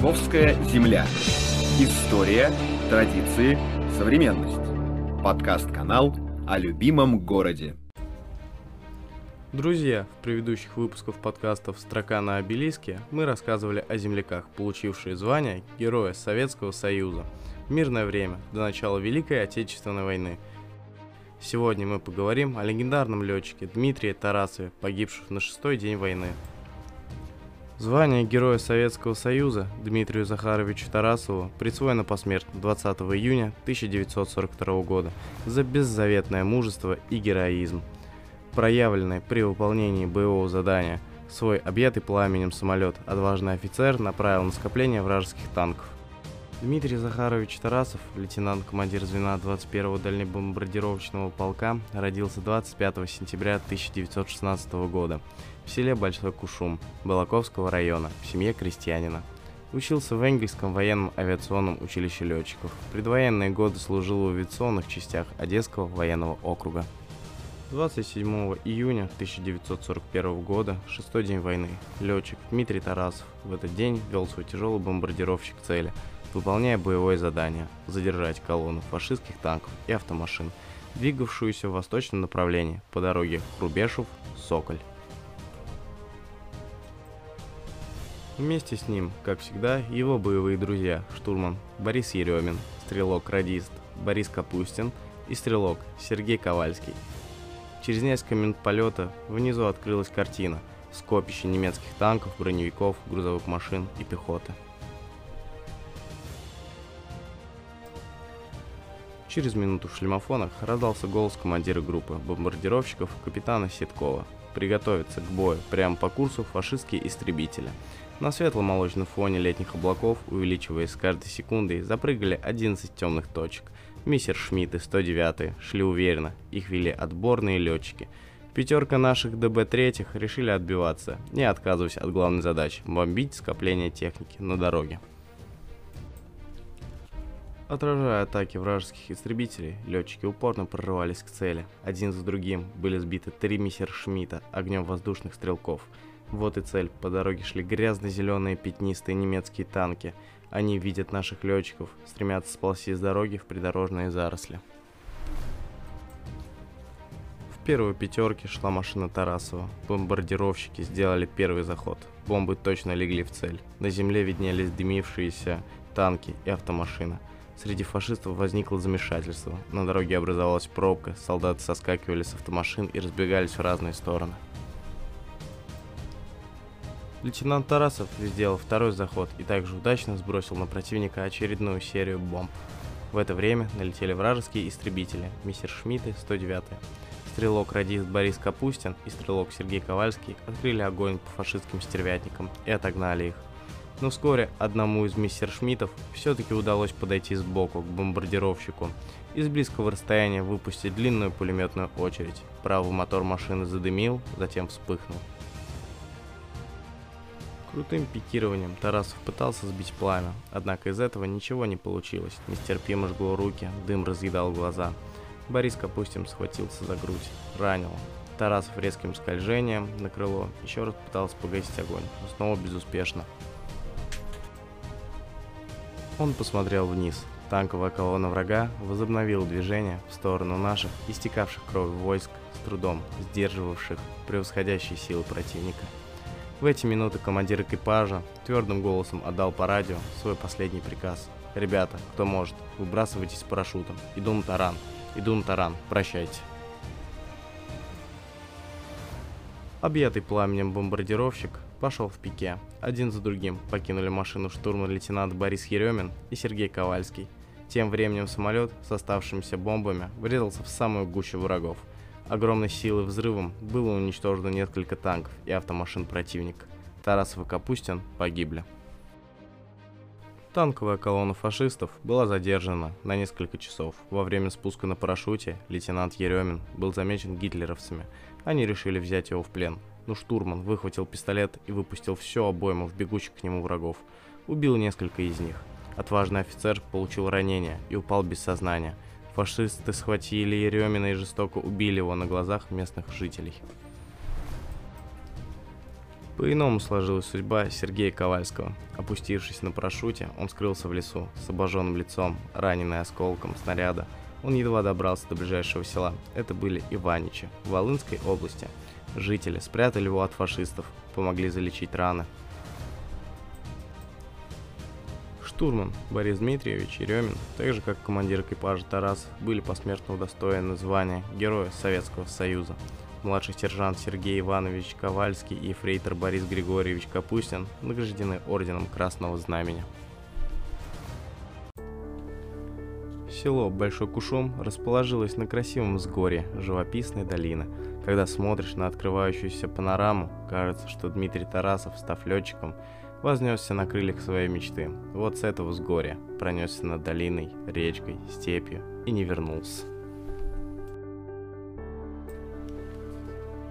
Московская земля. История, традиции, современность. Подкаст-канал о любимом городе. Друзья, в предыдущих выпусках подкастов «Строка на обелиске» мы рассказывали о земляках, получившие звание Героя Советского Союза в мирное время, до начала Великой Отечественной войны. Сегодня мы поговорим о легендарном летчике Дмитрии Тарасове, погибшем на шестой день войны – Звание Героя Советского Союза Дмитрию Захаровичу Тарасову присвоено посмертно 20 июня 1942 года за беззаветное мужество и героизм, проявленное при выполнении боевого задания. Свой объятый пламенем самолет отважный офицер направил на скопление вражеских танков. Дмитрий Захарович Тарасов, лейтенант-командир звена 21-го дальнебомбардировочного полка, родился 25 сентября 1916 года в селе Большой Кушум Балаковского района в семье крестьянина. Учился в Энгельском военном авиационном училище летчиков. Предвоенные годы служил в авиационных частях Одесского военного округа. 27 июня 1941 года, шестой день войны, летчик Дмитрий Тарасов в этот день вел свой тяжелый бомбардировщик цели – выполняя боевое задание – задержать колонну фашистских танков и автомашин, двигавшуюся в восточном направлении по дороге Хрубешев-Соколь. Вместе с ним, как всегда, его боевые друзья – штурман Борис Еремин, стрелок-радист Борис Капустин и стрелок Сергей Ковальский. Через несколько минут полета внизу открылась картина – скопище немецких танков, броневиков, грузовых машин и пехоты – Через минуту в шлемофонах раздался голос командира группы бомбардировщиков капитана Ситкова. Приготовиться к бою прямо по курсу фашистские истребители. На светло-молочном фоне летних облаков, увеличиваясь с каждой секундой, запрыгали 11 темных точек. Миссер Шмидт и 109 шли уверенно, их вели отборные летчики. Пятерка наших ДБ-3 решили отбиваться, не отказываясь от главной задачи – бомбить скопление техники на дороге. Отражая атаки вражеских истребителей, летчики упорно прорывались к цели. Один за другим были сбиты три мессершмитта огнем воздушных стрелков. Вот и цель. По дороге шли грязно-зеленые пятнистые немецкие танки. Они видят наших летчиков, стремятся сползти с дороги в придорожные заросли. В первой пятерке шла машина Тарасова. Бомбардировщики сделали первый заход. Бомбы точно легли в цель. На земле виднелись дымившиеся танки и автомашина. Среди фашистов возникло замешательство. На дороге образовалась пробка, солдаты соскакивали с автомашин и разбегались в разные стороны. Лейтенант Тарасов сделал второй заход и также удачно сбросил на противника очередную серию бомб. В это время налетели вражеские истребители, мистер Шмидты 109 Стрелок-радист Борис Капустин и стрелок Сергей Ковальский открыли огонь по фашистским стервятникам и отогнали их. Но вскоре одному из мессершмиттов все-таки удалось подойти сбоку к бомбардировщику и с близкого расстояния выпустить длинную пулеметную очередь. Правый мотор машины задымил, затем вспыхнул. Крутым пикированием Тарасов пытался сбить пламя, однако из этого ничего не получилось. Нестерпимо жгло руки, дым разъедал глаза. Борис Капустин схватился за грудь, ранил. Тарасов резким скольжением на крыло еще раз пытался погасить огонь, но снова безуспешно. Он посмотрел вниз. Танковая колонна врага возобновила движение в сторону наших, истекавших кровью войск, с трудом сдерживавших превосходящие силы противника. В эти минуты командир экипажа твердым голосом отдал по радио свой последний приказ. «Ребята, кто может, выбрасывайтесь парашютом. Иду на таран. Иду на таран. Прощайте». Объятый пламенем бомбардировщик пошел в пике. Один за другим покинули машину штурман-лейтенант Борис Еремин и Сергей Ковальский. Тем временем самолет с оставшимися бомбами врезался в самую гущу врагов. Огромной силой взрывом было уничтожено несколько танков и автомашин противника. Тарасов и Капустин погибли. Танковая колонна фашистов была задержана на несколько часов. Во время спуска на парашюте лейтенант Еремин был замечен гитлеровцами. Они решили взять его в плен – но штурман выхватил пистолет и выпустил все обойму в бегущих к нему врагов. Убил несколько из них. Отважный офицер получил ранение и упал без сознания. Фашисты схватили Еремина и жестоко убили его на глазах местных жителей. По-иному сложилась судьба Сергея Ковальского. Опустившись на парашюте, он скрылся в лесу с обожженным лицом, раненый осколком снаряда. Он едва добрался до ближайшего села. Это были Иваничи в Волынской области. Жители спрятали его от фашистов, помогли залечить раны. Штурман Борис Дмитриевич Еремин, так же как командир экипажа Тарас, были посмертно удостоены звания Героя Советского Союза. Младший сержант Сергей Иванович Ковальский и фрейтор Борис Григорьевич Капустин награждены орденом Красного Знамени. Село Большой Кушом расположилось на красивом взгоре живописной долины. Когда смотришь на открывающуюся панораму, кажется, что Дмитрий Тарасов, став летчиком, вознесся на крыльях своей мечты. Вот с этого взгорья пронесся над долиной, речкой, степью и не вернулся.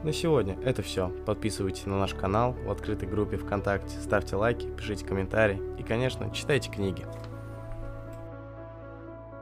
На сегодня это все. Подписывайтесь на наш канал в открытой группе ВКонтакте, ставьте лайки, пишите комментарии и, конечно, читайте книги.